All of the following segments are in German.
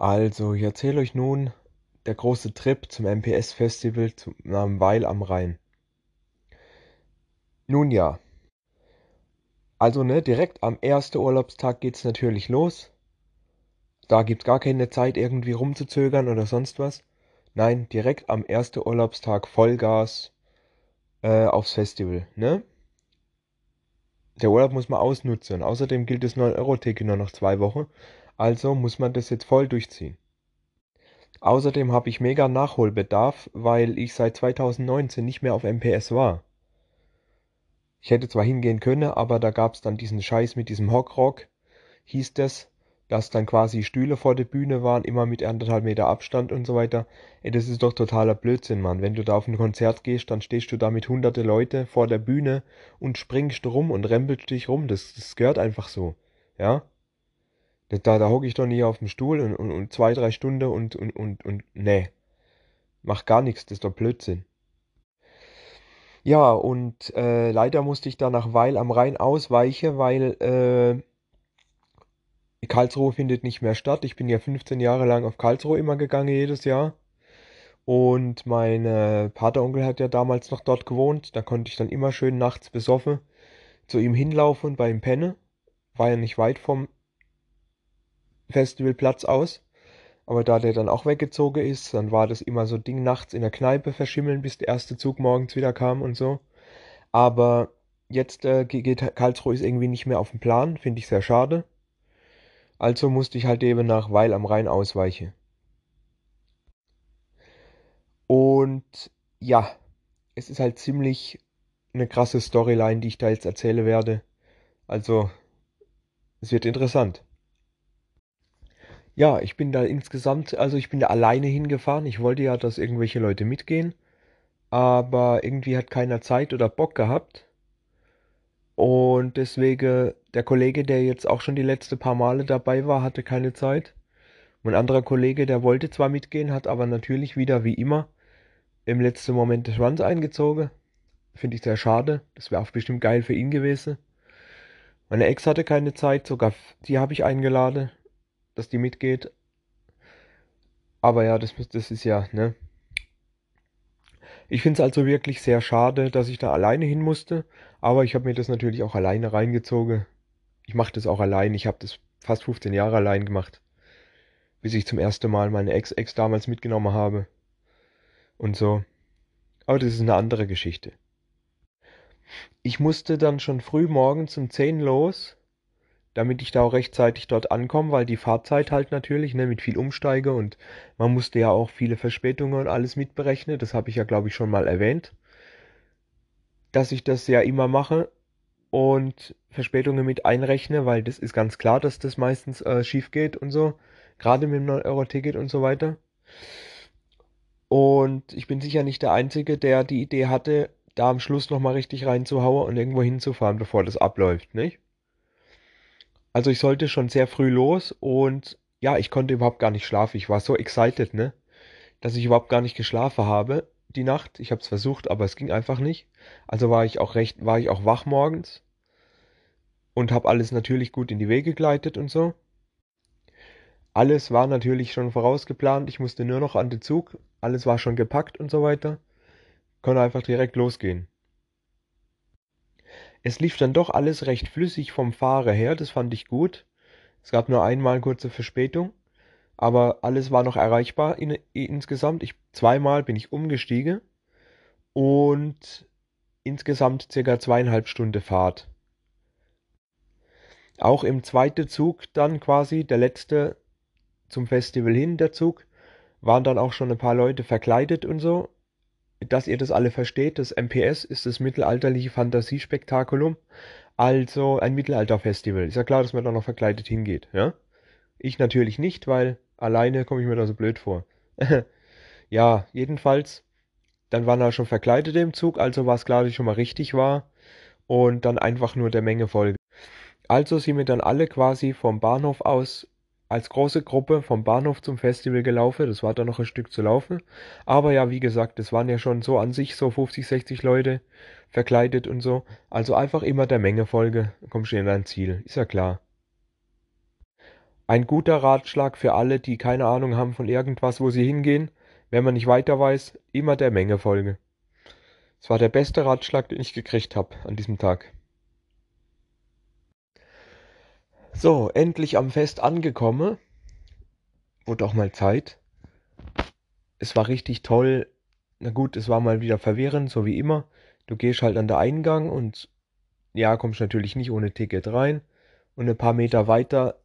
Also, ich erzähle euch nun der große Trip zum MPS-Festival zum Namen Weil am Rhein. Nun ja. Also, ne, direkt am ersten Urlaubstag geht's natürlich los. Da gibt's gar keine Zeit, irgendwie rumzuzögern oder sonst was. Nein, direkt am ersten Urlaubstag Vollgas äh, aufs Festival, ne? Der Urlaub muss man ausnutzen. Außerdem gilt das 9-Euro-Ticket nur noch zwei Wochen. Also muss man das jetzt voll durchziehen. Außerdem habe ich mega Nachholbedarf, weil ich seit 2019 nicht mehr auf MPS war. Ich hätte zwar hingehen können, aber da gab's dann diesen Scheiß mit diesem Hockrock, hieß das, dass dann quasi Stühle vor der Bühne waren, immer mit anderthalb Meter Abstand und so weiter. Ey, das ist doch totaler Blödsinn, Mann. Wenn du da auf ein Konzert gehst, dann stehst du da mit hunderte Leute vor der Bühne und springst rum und rempelst dich rum. Das, das gehört einfach so. Ja? Da, da hocke ich doch nie auf dem Stuhl und, und, und zwei, drei Stunden und, und, und, und, nee. Mach gar nichts, das ist doch Blödsinn. Ja, und äh, leider musste ich da nach Weil am Rhein ausweichen, weil äh, Karlsruhe findet nicht mehr statt. Ich bin ja 15 Jahre lang auf Karlsruhe immer gegangen, jedes Jahr. Und mein äh, Pateronkel hat ja damals noch dort gewohnt. Da konnte ich dann immer schön nachts besoffen zu ihm hinlaufen bei ihm penne. War ja nicht weit vom Festivalplatz aus. Aber da der dann auch weggezogen ist, dann war das immer so Ding nachts in der Kneipe verschimmeln, bis der erste Zug morgens wieder kam und so. Aber jetzt äh, geht Karlsruhe ist irgendwie nicht mehr auf dem Plan, finde ich sehr schade. Also musste ich halt eben nach Weil am Rhein ausweichen. Und ja, es ist halt ziemlich eine krasse Storyline, die ich da jetzt erzählen werde. Also, es wird interessant. Ja, ich bin da insgesamt, also ich bin da alleine hingefahren. Ich wollte ja, dass irgendwelche Leute mitgehen, aber irgendwie hat keiner Zeit oder Bock gehabt. Und deswegen, der Kollege, der jetzt auch schon die letzten paar Male dabei war, hatte keine Zeit. Mein anderer Kollege, der wollte zwar mitgehen, hat aber natürlich wieder wie immer im letzten Moment den Schwanz eingezogen. Finde ich sehr schade. Das wäre auch bestimmt geil für ihn gewesen. Meine Ex hatte keine Zeit, sogar die habe ich eingeladen dass die mitgeht. Aber ja, das, das ist ja, ne? Ich finde es also wirklich sehr schade, dass ich da alleine hin musste. Aber ich habe mir das natürlich auch alleine reingezogen. Ich mache das auch allein. Ich habe das fast 15 Jahre allein gemacht. Bis ich zum ersten Mal meine Ex-Ex damals mitgenommen habe. Und so. Aber das ist eine andere Geschichte. Ich musste dann schon früh morgens um 10 los damit ich da auch rechtzeitig dort ankomme, weil die Fahrzeit halt natürlich, ne, mit viel Umsteige und man musste ja auch viele Verspätungen und alles mitberechnen. Das habe ich ja, glaube ich, schon mal erwähnt, dass ich das ja immer mache und Verspätungen mit einrechne, weil das ist ganz klar, dass das meistens äh, schief geht und so, gerade mit dem 9-Euro-Ticket und so weiter. Und ich bin sicher nicht der Einzige, der die Idee hatte, da am Schluss nochmal richtig reinzuhauen und irgendwo hinzufahren, bevor das abläuft, nicht? Also ich sollte schon sehr früh los und ja, ich konnte überhaupt gar nicht schlafen. Ich war so excited, ne? Dass ich überhaupt gar nicht geschlafen habe die Nacht. Ich habe es versucht, aber es ging einfach nicht. Also war ich auch recht, war ich auch wach morgens und habe alles natürlich gut in die Wege geleitet und so. Alles war natürlich schon vorausgeplant. Ich musste nur noch an den Zug. Alles war schon gepackt und so weiter. Konnte einfach direkt losgehen. Es lief dann doch alles recht flüssig vom Fahrer her, das fand ich gut. Es gab nur einmal kurze Verspätung, aber alles war noch erreichbar in, insgesamt. Ich, zweimal bin ich umgestiegen und insgesamt circa zweieinhalb Stunden Fahrt. Auch im zweiten Zug dann quasi, der letzte zum Festival hin, der Zug, waren dann auch schon ein paar Leute verkleidet und so dass ihr das alle versteht, das MPS ist das mittelalterliche Fantasiespektakulum, also ein Mittelalterfestival. Ist ja klar, dass man da noch verkleidet hingeht, ja? Ich natürlich nicht, weil alleine komme ich mir da so blöd vor. ja, jedenfalls, dann waren da schon Verkleidete im Zug, also war es klar, dass ich schon mal richtig war und dann einfach nur der Menge folge. Also sind wir dann alle quasi vom Bahnhof aus als große Gruppe vom Bahnhof zum Festival gelaufen. Das war dann noch ein Stück zu laufen. Aber ja, wie gesagt, das waren ja schon so an sich so 50, 60 Leute verkleidet und so. Also einfach immer der Menge folge, kommst du in dein Ziel. Ist ja klar. Ein guter Ratschlag für alle, die keine Ahnung haben von irgendwas, wo sie hingehen, wenn man nicht weiter weiß, immer der Menge folge. Es war der beste Ratschlag, den ich gekriegt habe an diesem Tag. So, endlich am Fest angekommen. Wurde auch mal Zeit. Es war richtig toll. Na gut, es war mal wieder verwirrend, so wie immer. Du gehst halt an der Eingang und ja, kommst natürlich nicht ohne Ticket rein. Und ein paar Meter weiter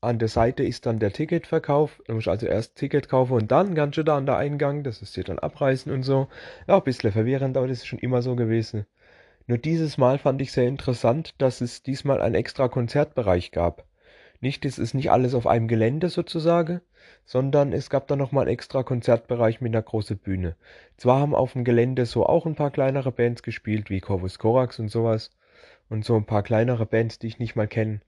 an der Seite ist dann der Ticketverkauf. Du musst also erst Ticket kaufen und dann kannst du da an der Eingang, das ist dir dann abreißen und so. Ja, ein bisschen verwirrend, aber das ist schon immer so gewesen. Nur dieses Mal fand ich sehr interessant, dass es diesmal einen extra Konzertbereich gab. Nicht, es ist nicht alles auf einem Gelände sozusagen, sondern es gab da nochmal einen extra Konzertbereich mit einer großen Bühne. Zwar haben auf dem Gelände so auch ein paar kleinere Bands gespielt, wie Corvus Corax und sowas. Und so ein paar kleinere Bands, die ich nicht mal kenne.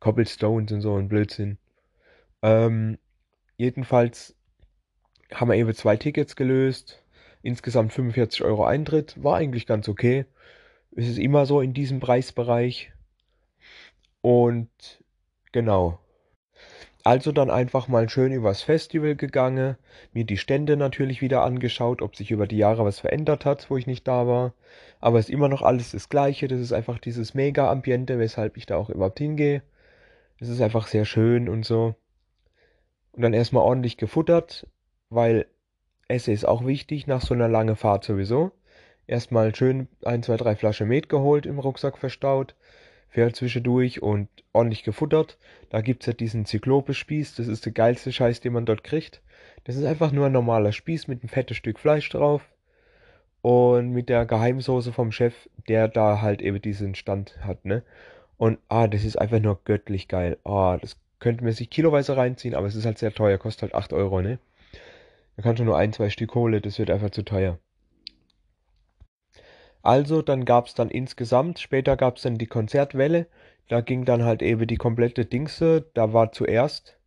Cobblestones und so ein Blödsinn. Ähm, jedenfalls haben wir eben zwei Tickets gelöst. Insgesamt 45 Euro Eintritt. War eigentlich ganz okay. Es ist immer so in diesem Preisbereich. Und genau. Also dann einfach mal schön übers Festival gegangen, mir die Stände natürlich wieder angeschaut, ob sich über die Jahre was verändert hat, wo ich nicht da war. Aber es ist immer noch alles das Gleiche. Das ist einfach dieses Mega-Ambiente, weshalb ich da auch überhaupt hingehe. Es ist einfach sehr schön und so. Und dann erstmal ordentlich gefuttert, weil Essen ist auch wichtig nach so einer langen Fahrt sowieso. Erstmal schön ein, zwei, drei Flaschen Met geholt, im Rucksack verstaut, fährt zwischendurch und ordentlich gefuttert. Da gibt's ja diesen Zyklope-Spieß, das ist der geilste Scheiß, den man dort kriegt. Das ist einfach nur ein normaler Spieß mit einem fetten Stück Fleisch drauf und mit der Geheimsoße vom Chef, der da halt eben diesen Stand hat, ne? Und ah, das ist einfach nur göttlich geil. Ah, das könnte man sich kiloweise reinziehen, aber es ist halt sehr teuer, kostet halt 8 Euro, ne? Da kannst du nur ein, zwei Stück holen, das wird einfach zu teuer. Also, dann gab's dann insgesamt, später gab's dann die Konzertwelle, da ging dann halt eben die komplette Dingse, da war zuerst,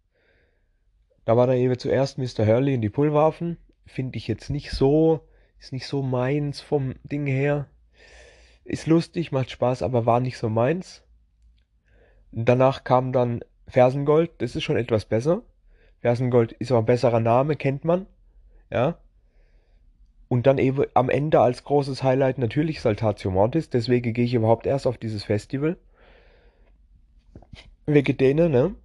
da war dann eben zuerst Mr. Hurley in die Pulverwaffen, finde ich jetzt nicht so, ist nicht so meins vom Ding her. Ist lustig, macht Spaß, aber war nicht so meins. Danach kam dann Fersengold, das ist schon etwas besser. Fersengold ist auch ein besserer Name, kennt man. Ja. Und dann eben am Ende als großes Highlight natürlich Saltatio Mortis, deswegen gehe ich überhaupt erst auf dieses Festival. Wegen denen, ne?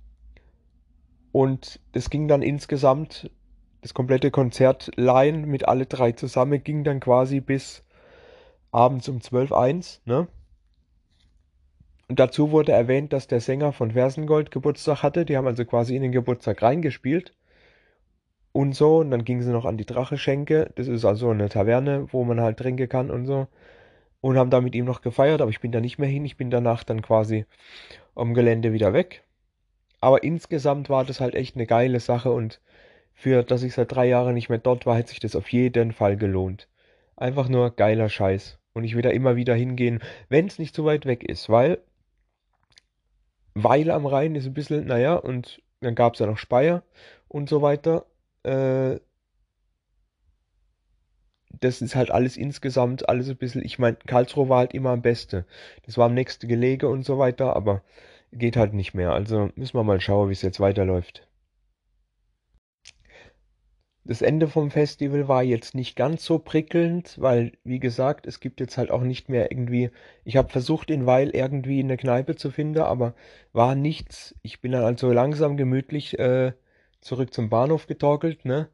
Und es ging dann insgesamt, das komplette Konzertline mit alle drei zusammen ging dann quasi bis abends um 12.1, ne? Und dazu wurde erwähnt, dass der Sänger von Versengold Geburtstag hatte. Die haben also quasi in den Geburtstag reingespielt. Und so. Und dann gingen sie noch an die Dracheschenke. Das ist also eine Taverne, wo man halt trinken kann und so. Und haben da mit ihm noch gefeiert, aber ich bin da nicht mehr hin. Ich bin danach dann quasi am Gelände wieder weg. Aber insgesamt war das halt echt eine geile Sache und für dass ich seit drei Jahren nicht mehr dort war, hätte sich das auf jeden Fall gelohnt. Einfach nur geiler Scheiß. Und ich will da immer wieder hingehen, wenn es nicht zu weit weg ist, weil Weil am Rhein ist ein bisschen, naja, und dann gab es ja noch Speyer und so weiter. Äh, das ist halt alles insgesamt, alles ein bisschen, ich meine, Karlsruhe war halt immer am besten. Das war am nächsten Gelege und so weiter, aber geht halt nicht mehr. Also müssen wir mal schauen, wie es jetzt weiterläuft. Das Ende vom Festival war jetzt nicht ganz so prickelnd, weil, wie gesagt, es gibt jetzt halt auch nicht mehr irgendwie. Ich habe versucht, in Weil irgendwie eine Kneipe zu finden, aber war nichts. Ich bin dann also langsam gemütlich äh, zurück zum Bahnhof getorkelt, ne?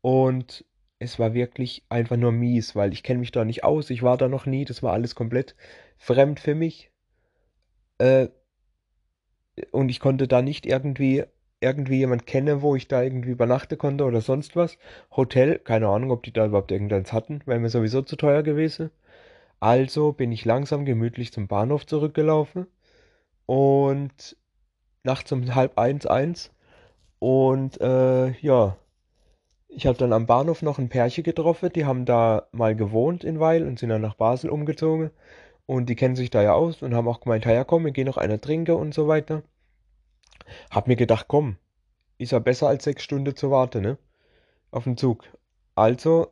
Und es war wirklich einfach nur mies, weil ich kenne mich da nicht aus. Ich war da noch nie. Das war alles komplett fremd für mich. Äh, und ich konnte da nicht irgendwie irgendwie jemand kennen, wo ich da irgendwie übernachten konnte oder sonst was. Hotel, keine Ahnung, ob die da überhaupt irgendeins hatten, wäre mir sowieso zu teuer gewesen. Also bin ich langsam gemütlich zum Bahnhof zurückgelaufen und nachts um halb eins, eins. Und äh, ja, ich habe dann am Bahnhof noch ein Pärchen getroffen, die haben da mal gewohnt in Weil und sind dann nach Basel umgezogen. Und die kennen sich da ja aus und haben auch gemeint, ja komm, wir gehen noch einer trinken und so weiter. Hab mir gedacht, komm, ist ja besser als sechs Stunden zu warten, ne? Auf den Zug. Also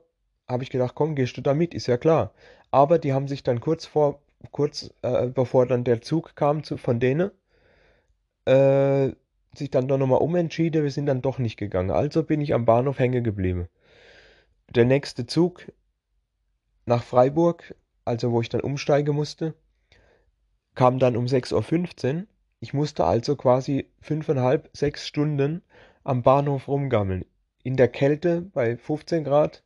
habe ich gedacht, komm, gehst du da mit, ist ja klar. Aber die haben sich dann kurz vor, kurz äh, bevor dann der Zug kam zu, von denen, äh, sich dann doch nochmal umentschieden, wir sind dann doch nicht gegangen. Also bin ich am Bahnhof hängen geblieben. Der nächste Zug nach Freiburg, also wo ich dann umsteigen musste, kam dann um 6.15 Uhr. Ich musste also quasi fünfeinhalb, sechs Stunden am Bahnhof rumgammeln. In der Kälte bei 15 Grad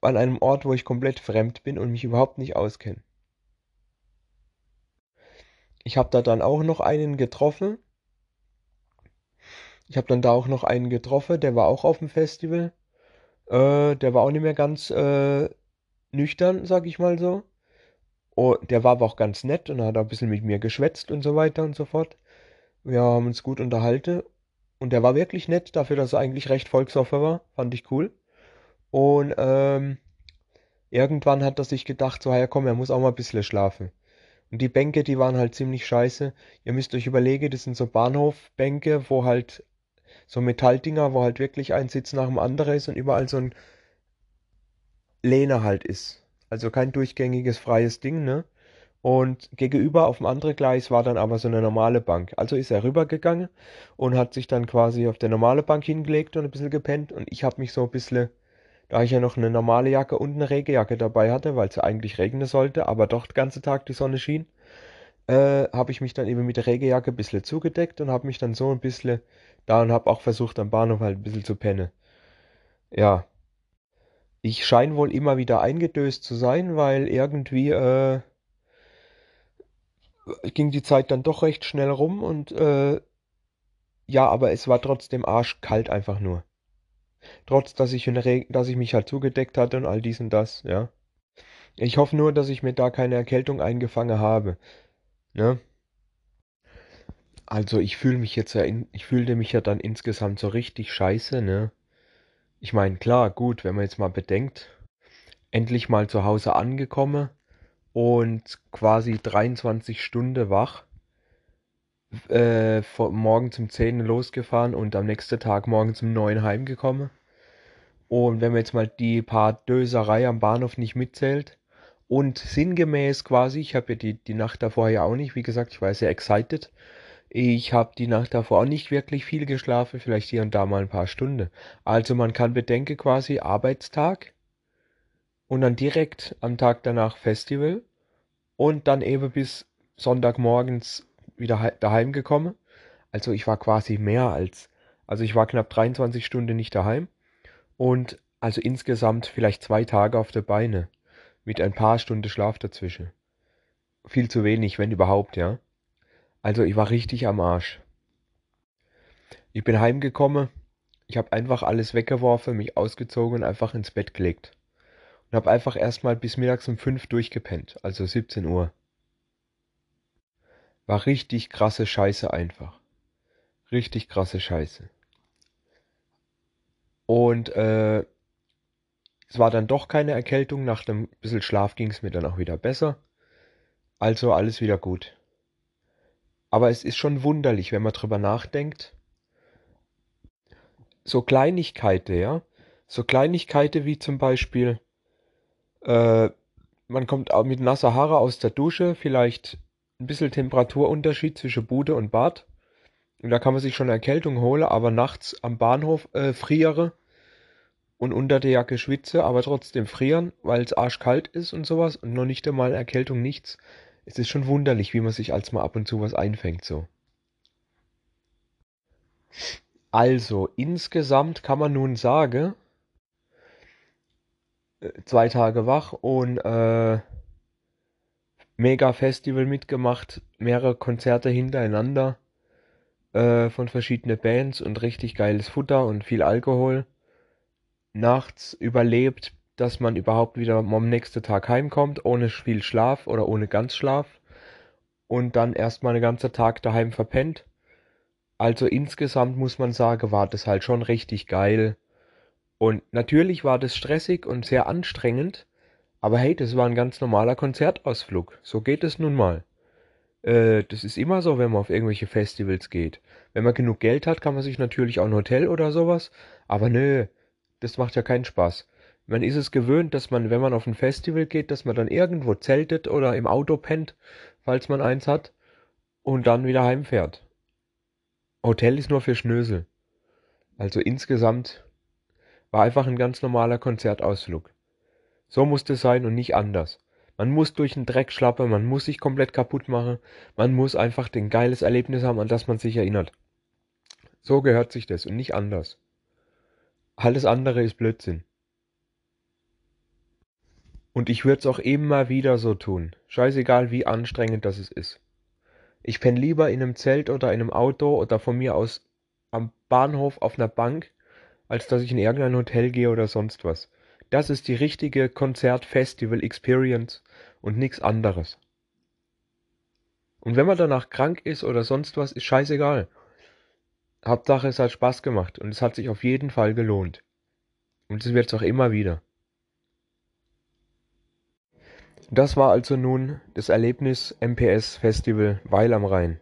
an einem Ort, wo ich komplett fremd bin und mich überhaupt nicht auskenne. Ich habe da dann auch noch einen getroffen. Ich habe dann da auch noch einen getroffen, der war auch auf dem Festival. Äh, der war auch nicht mehr ganz äh, nüchtern, sag ich mal so. Oh, der war aber auch ganz nett und hat auch ein bisschen mit mir geschwätzt und so weiter und so fort. Wir haben uns gut unterhalten. Und der war wirklich nett, dafür, dass er eigentlich recht volksoffen war. Fand ich cool. Und ähm, irgendwann hat er sich gedacht, so, ja komm, er muss auch mal ein bisschen schlafen. Und die Bänke, die waren halt ziemlich scheiße. Ihr müsst euch überlegen, das sind so Bahnhofbänke, wo halt so Metalldinger, wo halt wirklich ein Sitz nach dem anderen ist und überall so ein Lehne halt ist. Also kein durchgängiges freies Ding, ne? Und gegenüber auf dem anderen Gleis war dann aber so eine normale Bank. Also ist er rübergegangen und hat sich dann quasi auf der normale Bank hingelegt und ein bisschen gepennt. Und ich habe mich so ein bisschen da ich ja noch eine normale Jacke und eine Regenjacke dabei hatte, weil es ja eigentlich regnen sollte, aber doch den ganzen Tag die Sonne schien, äh, habe ich mich dann eben mit der Regenjacke ein bisschen zugedeckt und habe mich dann so ein bisschen da und habe auch versucht am Bahnhof halt ein bisschen zu pennen. Ja. Ich scheine wohl immer wieder eingedöst zu sein, weil irgendwie äh, ging die Zeit dann doch recht schnell rum und äh, ja, aber es war trotzdem arschkalt einfach nur. Trotz, dass ich, dass ich mich halt zugedeckt hatte und all dies und das, ja. Ich hoffe nur, dass ich mir da keine Erkältung eingefangen habe. Ne? Also ich fühle mich jetzt ja, in, ich fühlte mich ja dann insgesamt so richtig scheiße, ne? Ich meine, klar, gut, wenn man jetzt mal bedenkt, endlich mal zu Hause angekommen und quasi 23 Stunden wach, äh, morgen zum 10 losgefahren und am nächsten Tag morgen zum 9 heimgekommen. Und wenn man jetzt mal die paar Döserei am Bahnhof nicht mitzählt und sinngemäß quasi, ich habe ja die, die Nacht davor ja auch nicht, wie gesagt, ich war sehr excited. Ich habe die Nacht davor auch nicht wirklich viel geschlafen, vielleicht hier und da mal ein paar Stunden. Also man kann bedenken quasi Arbeitstag und dann direkt am Tag danach Festival und dann eben bis Sonntagmorgens wieder daheim gekommen. Also ich war quasi mehr als, also ich war knapp 23 Stunden nicht daheim und also insgesamt vielleicht zwei Tage auf der Beine mit ein paar Stunden Schlaf dazwischen. Viel zu wenig, wenn überhaupt, ja. Also ich war richtig am Arsch. Ich bin heimgekommen, ich habe einfach alles weggeworfen, mich ausgezogen und einfach ins Bett gelegt. Und habe einfach erstmal bis mittags um fünf durchgepennt, also 17 Uhr. War richtig krasse Scheiße einfach. Richtig krasse Scheiße. Und äh, es war dann doch keine Erkältung. Nach einem bisschen Schlaf ging es mir dann auch wieder besser. Also alles wieder gut. Aber es ist schon wunderlich, wenn man drüber nachdenkt. So Kleinigkeiten, ja. So Kleinigkeiten wie zum Beispiel, äh, man kommt auch mit nasser Haare aus der Dusche, vielleicht ein bisschen Temperaturunterschied zwischen Bude und Bad. Und da kann man sich schon Erkältung holen, aber nachts am Bahnhof äh, friere und unter der Jacke schwitze, aber trotzdem frieren, weil es arschkalt ist und sowas und noch nicht einmal Erkältung, nichts. Es ist schon wunderlich, wie man sich als mal ab und zu was einfängt so. Also, insgesamt kann man nun sagen, äh, zwei Tage wach und äh, mega Festival mitgemacht, mehrere Konzerte hintereinander äh, von verschiedenen Bands und richtig geiles Futter und viel Alkohol. Nachts überlebt, dass man überhaupt wieder am nächsten Tag heimkommt, ohne viel Schlaf oder ohne ganz Schlaf. Und dann erstmal den ganzen Tag daheim verpennt. Also insgesamt muss man sagen, war das halt schon richtig geil. Und natürlich war das stressig und sehr anstrengend, aber hey, das war ein ganz normaler Konzertausflug. So geht es nun mal. Äh, das ist immer so, wenn man auf irgendwelche Festivals geht. Wenn man genug Geld hat, kann man sich natürlich auch ein Hotel oder sowas. Aber nö, das macht ja keinen Spaß. Man ist es gewöhnt, dass man, wenn man auf ein Festival geht, dass man dann irgendwo zeltet oder im Auto pennt, falls man eins hat, und dann wieder heimfährt. Hotel ist nur für Schnösel. Also insgesamt war einfach ein ganz normaler Konzertausflug. So musste es sein und nicht anders. Man muss durch den Dreck schlappen, man muss sich komplett kaputt machen, man muss einfach den geiles Erlebnis haben, an das man sich erinnert. So gehört sich das und nicht anders. Alles andere ist Blödsinn. Und ich würde es auch immer wieder so tun. Scheißegal, wie anstrengend das ist. Ich penne lieber in einem Zelt oder in einem Auto oder von mir aus am Bahnhof auf einer Bank, als dass ich in irgendein Hotel gehe oder sonst was. Das ist die richtige Konzert-Festival-Experience und nichts anderes. Und wenn man danach krank ist oder sonst was, ist scheißegal. Hauptsache es hat Spaß gemacht und es hat sich auf jeden Fall gelohnt. Und es wird es auch immer wieder. Das war also nun das Erlebnis MPS Festival Weil am Rhein.